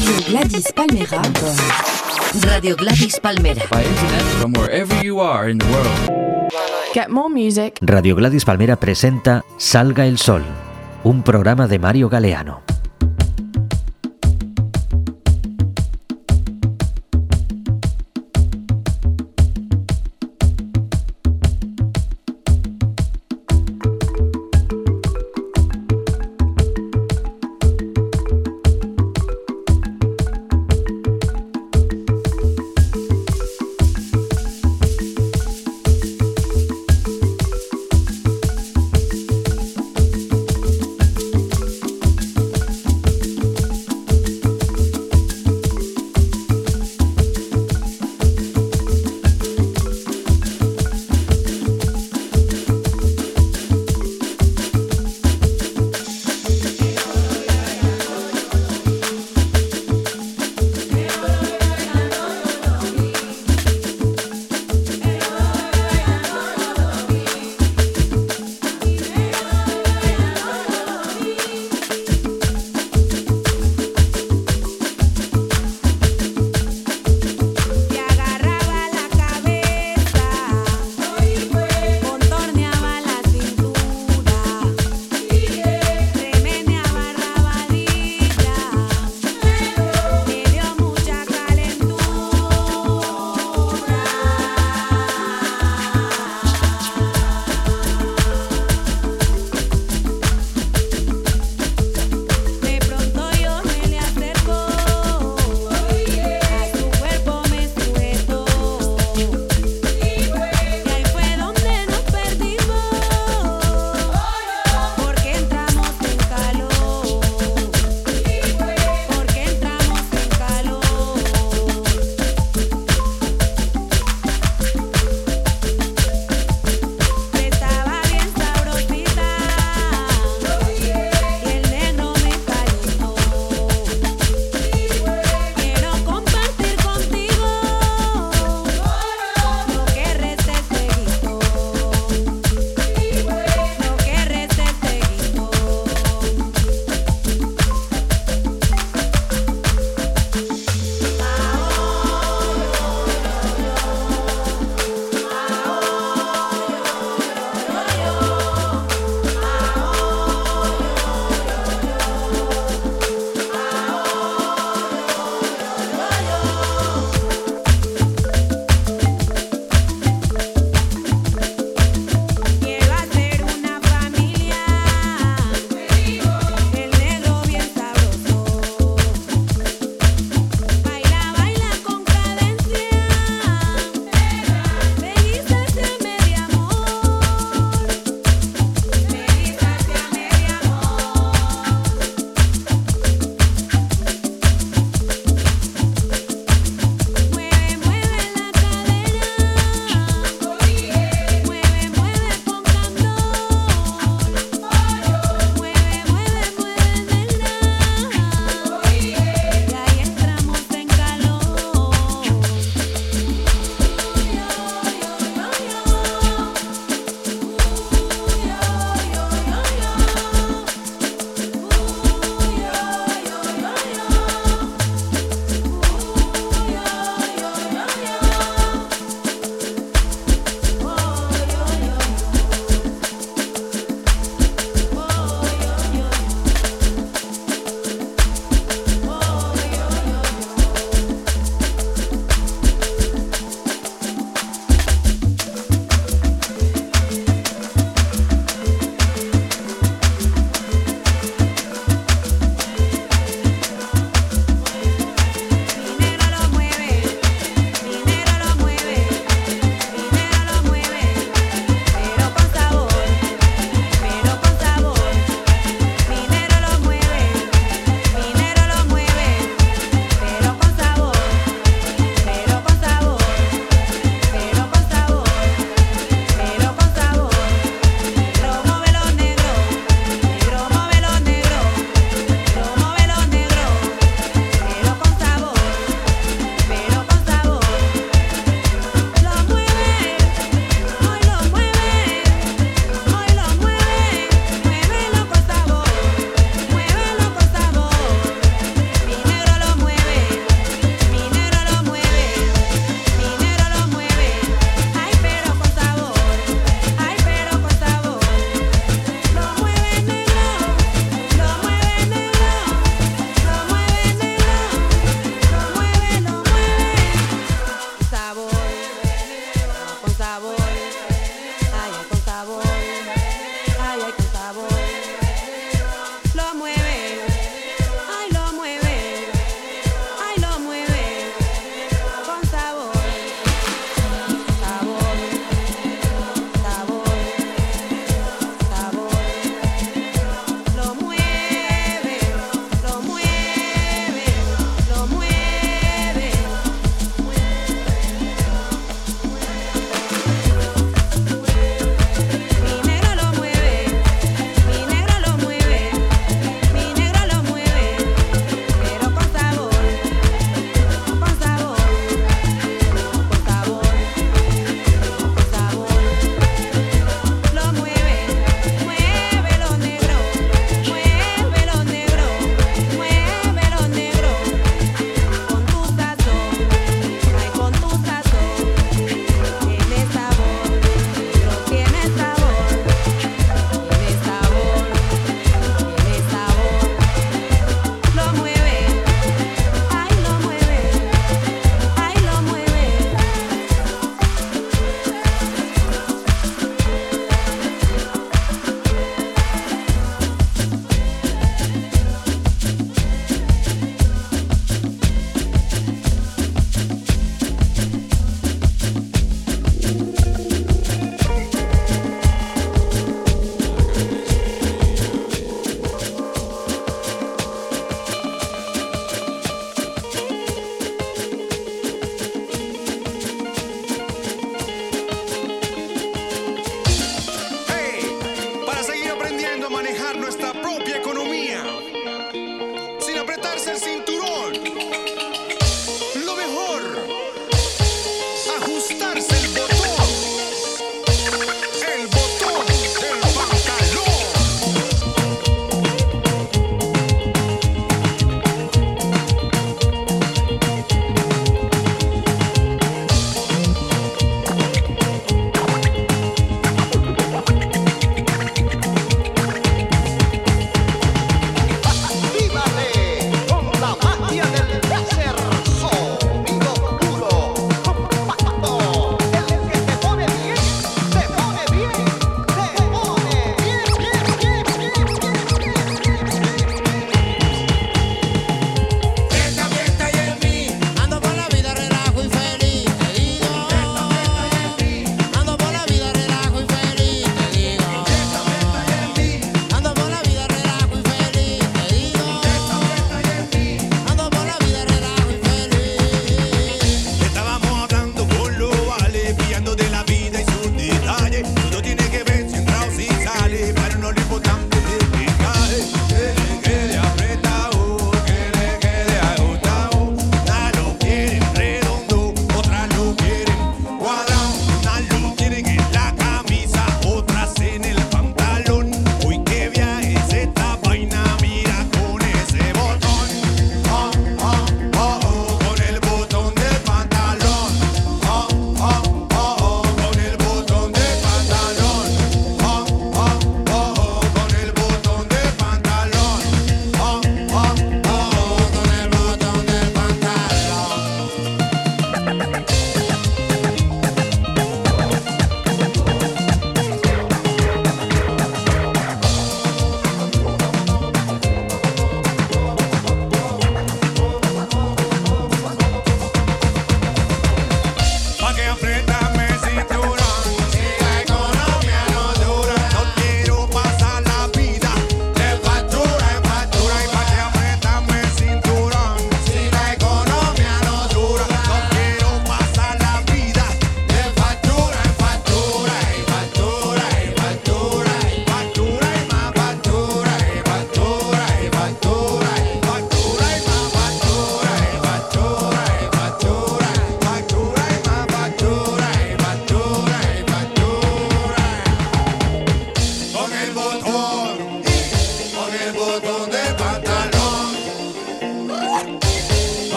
Radio Gladys Palmera. Radio Gladys Palmera. By internet from wherever you are in the world. Get more music. Radio Gladys Palmera presenta Salga el Sol, un programa de Mario Galeano.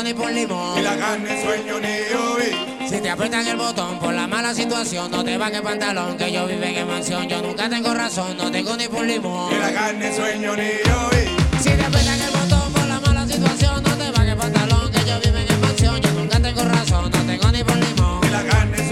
Tengo ni por limón. la carne sueño ni. Si te aprietan el botón por la mala situación, no te bajes el pantalón, que yo vivo en mansión. Yo nunca tengo razón, no tengo ni por limón. Ni la carne sueño ni yo vi. Si te aprietan el botón por la mala situación, no te bajes el pantalón, que yo vivo en mansión. Yo nunca tengo razón, no tengo ni por limón. Ni la carne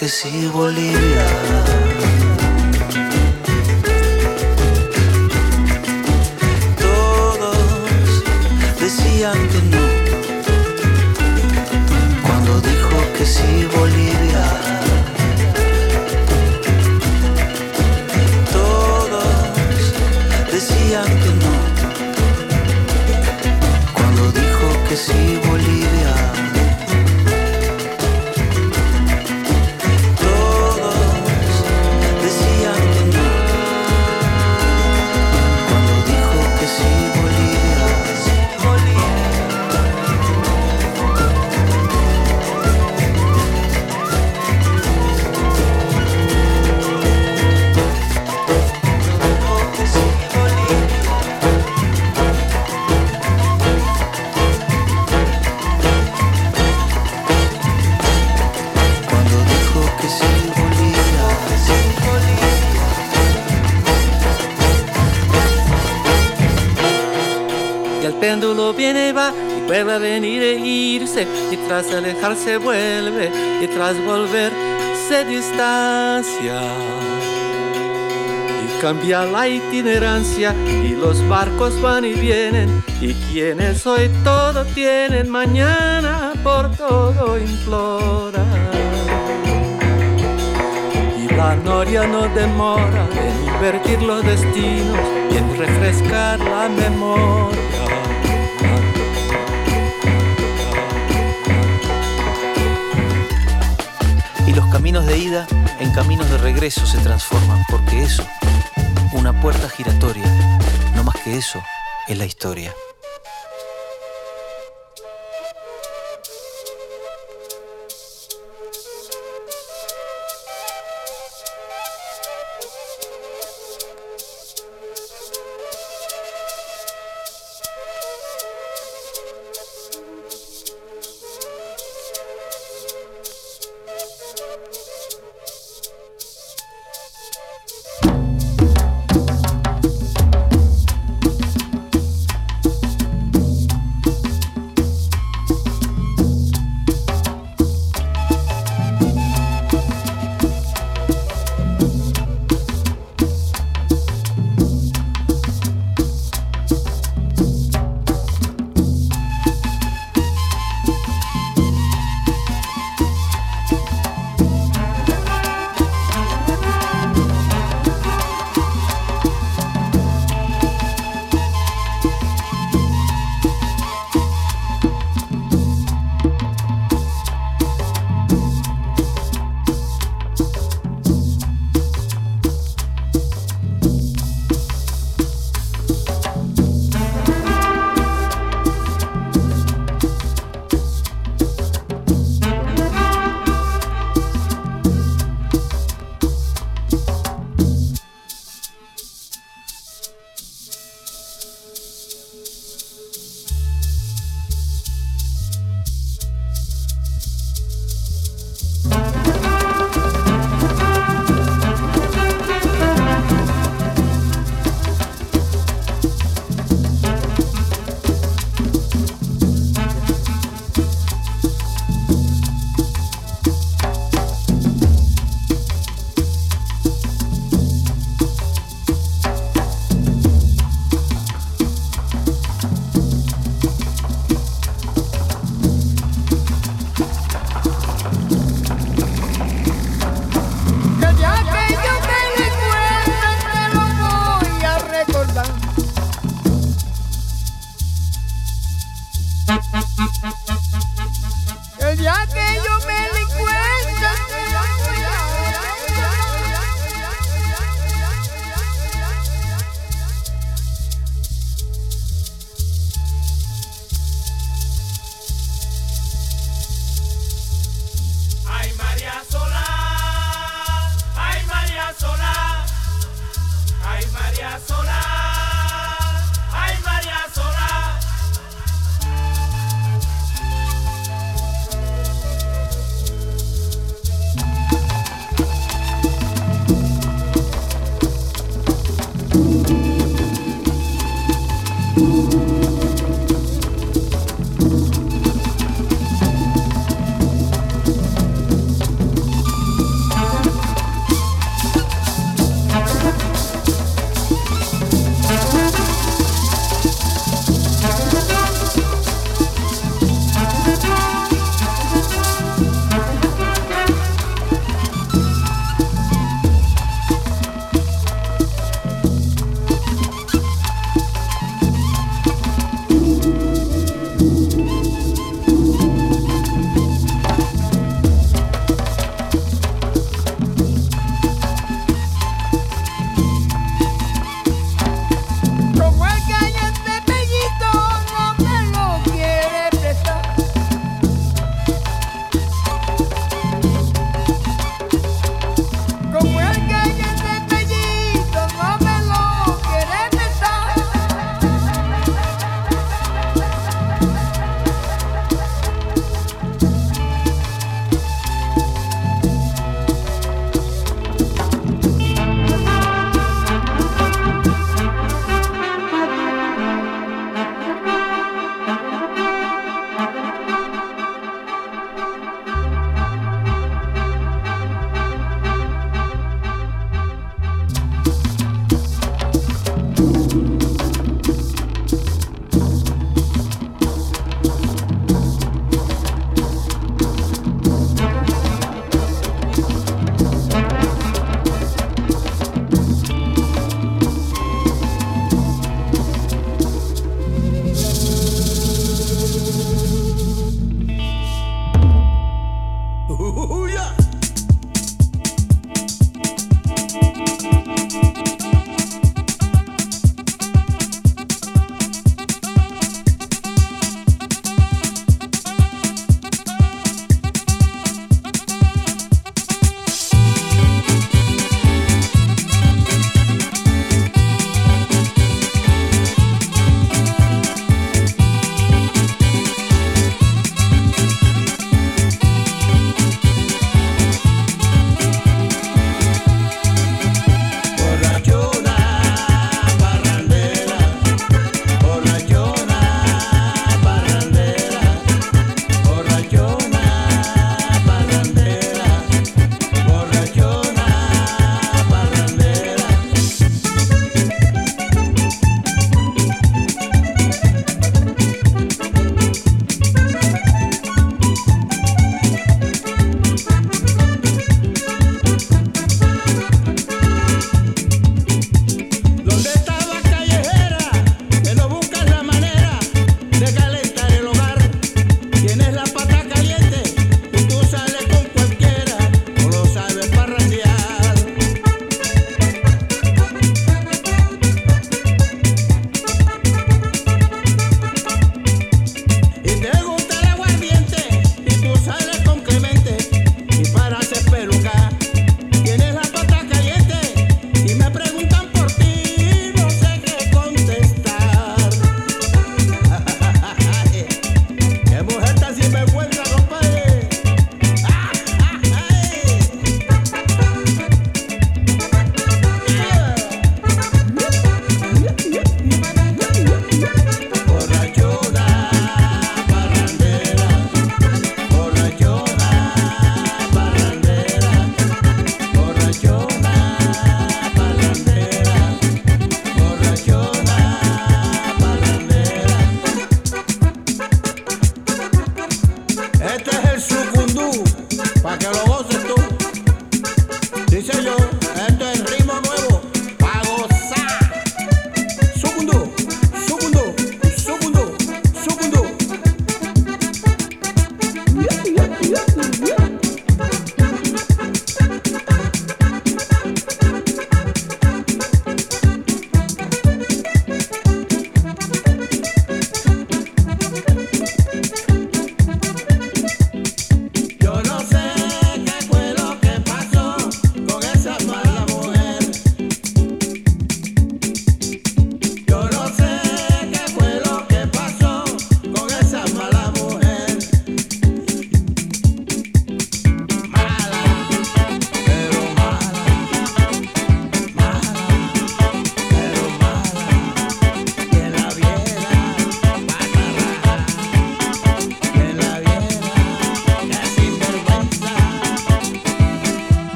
que sí, Bolivia. el péndulo viene y va y vuelve a venir e irse y tras alejarse vuelve y tras volver se distancia y cambia la itinerancia y los barcos van y vienen y quienes hoy todo tienen mañana por todo imploran la noria no demora en invertir los destinos y en refrescar la memoria. caminos de ida en caminos de regreso se transforman, porque eso, una puerta giratoria, no más que eso, es la historia.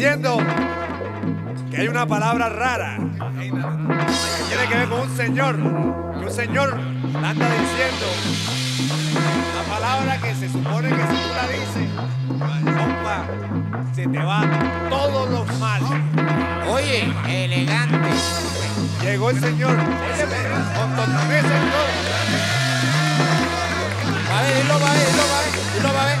Diciendo que hay una palabra rara que tiene que ver con un señor, que un señor anda diciendo. La palabra que se supone que si tú la dices, compa, se te van todos los males. Oye, elegante. Llegó el señor, con tontonesa y todo. Va a ver, dilo, va a ver, dilo, va a ver, dilo, va a ver.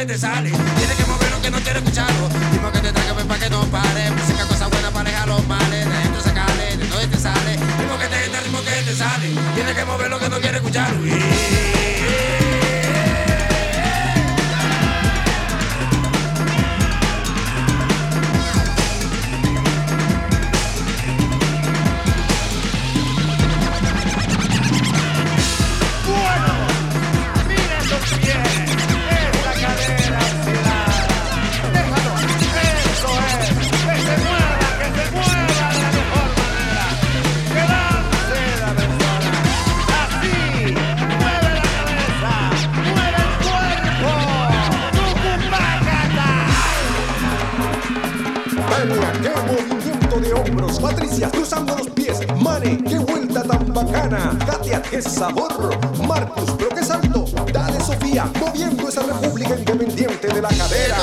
Tienes que mover lo que no quieres escucharlo. Ritmo que te traigo para que no pare. Música, cosa buena para alejar los males. De dentro sacale, de todo te sale. Ritmo que te entra, ritmo que te sale. Tienes que mover lo que no quieres Qué sabor. Marcus, pero qué salto. Dale, Sofía, moviendo esa república independiente de la cadera.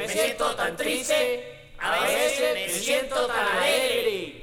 me siento tan triste, a veces me siento tan alegre.